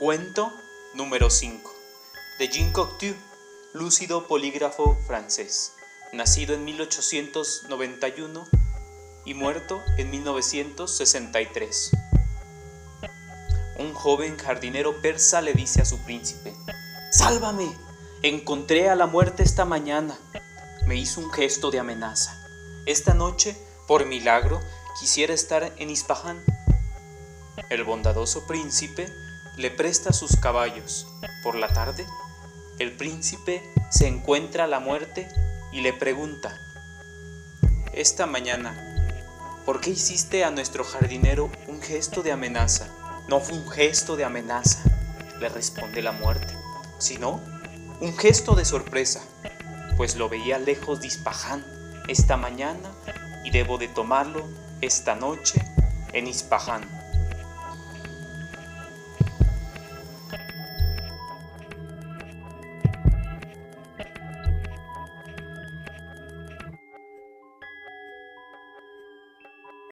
Cuento número 5 de Jean Cocteau, lúcido polígrafo francés, nacido en 1891 y muerto en 1963. Un joven jardinero persa le dice a su príncipe, Sálvame, encontré a la muerte esta mañana. Me hizo un gesto de amenaza. Esta noche, por milagro, quisiera estar en Ispahan. El bondadoso príncipe le presta sus caballos. Por la tarde, el príncipe se encuentra a la muerte y le pregunta, Esta mañana, ¿por qué hiciste a nuestro jardinero un gesto de amenaza? No fue un gesto de amenaza, le responde la muerte, sino un gesto de sorpresa, pues lo veía lejos de Ispahan esta mañana y debo de tomarlo esta noche en Ispahan.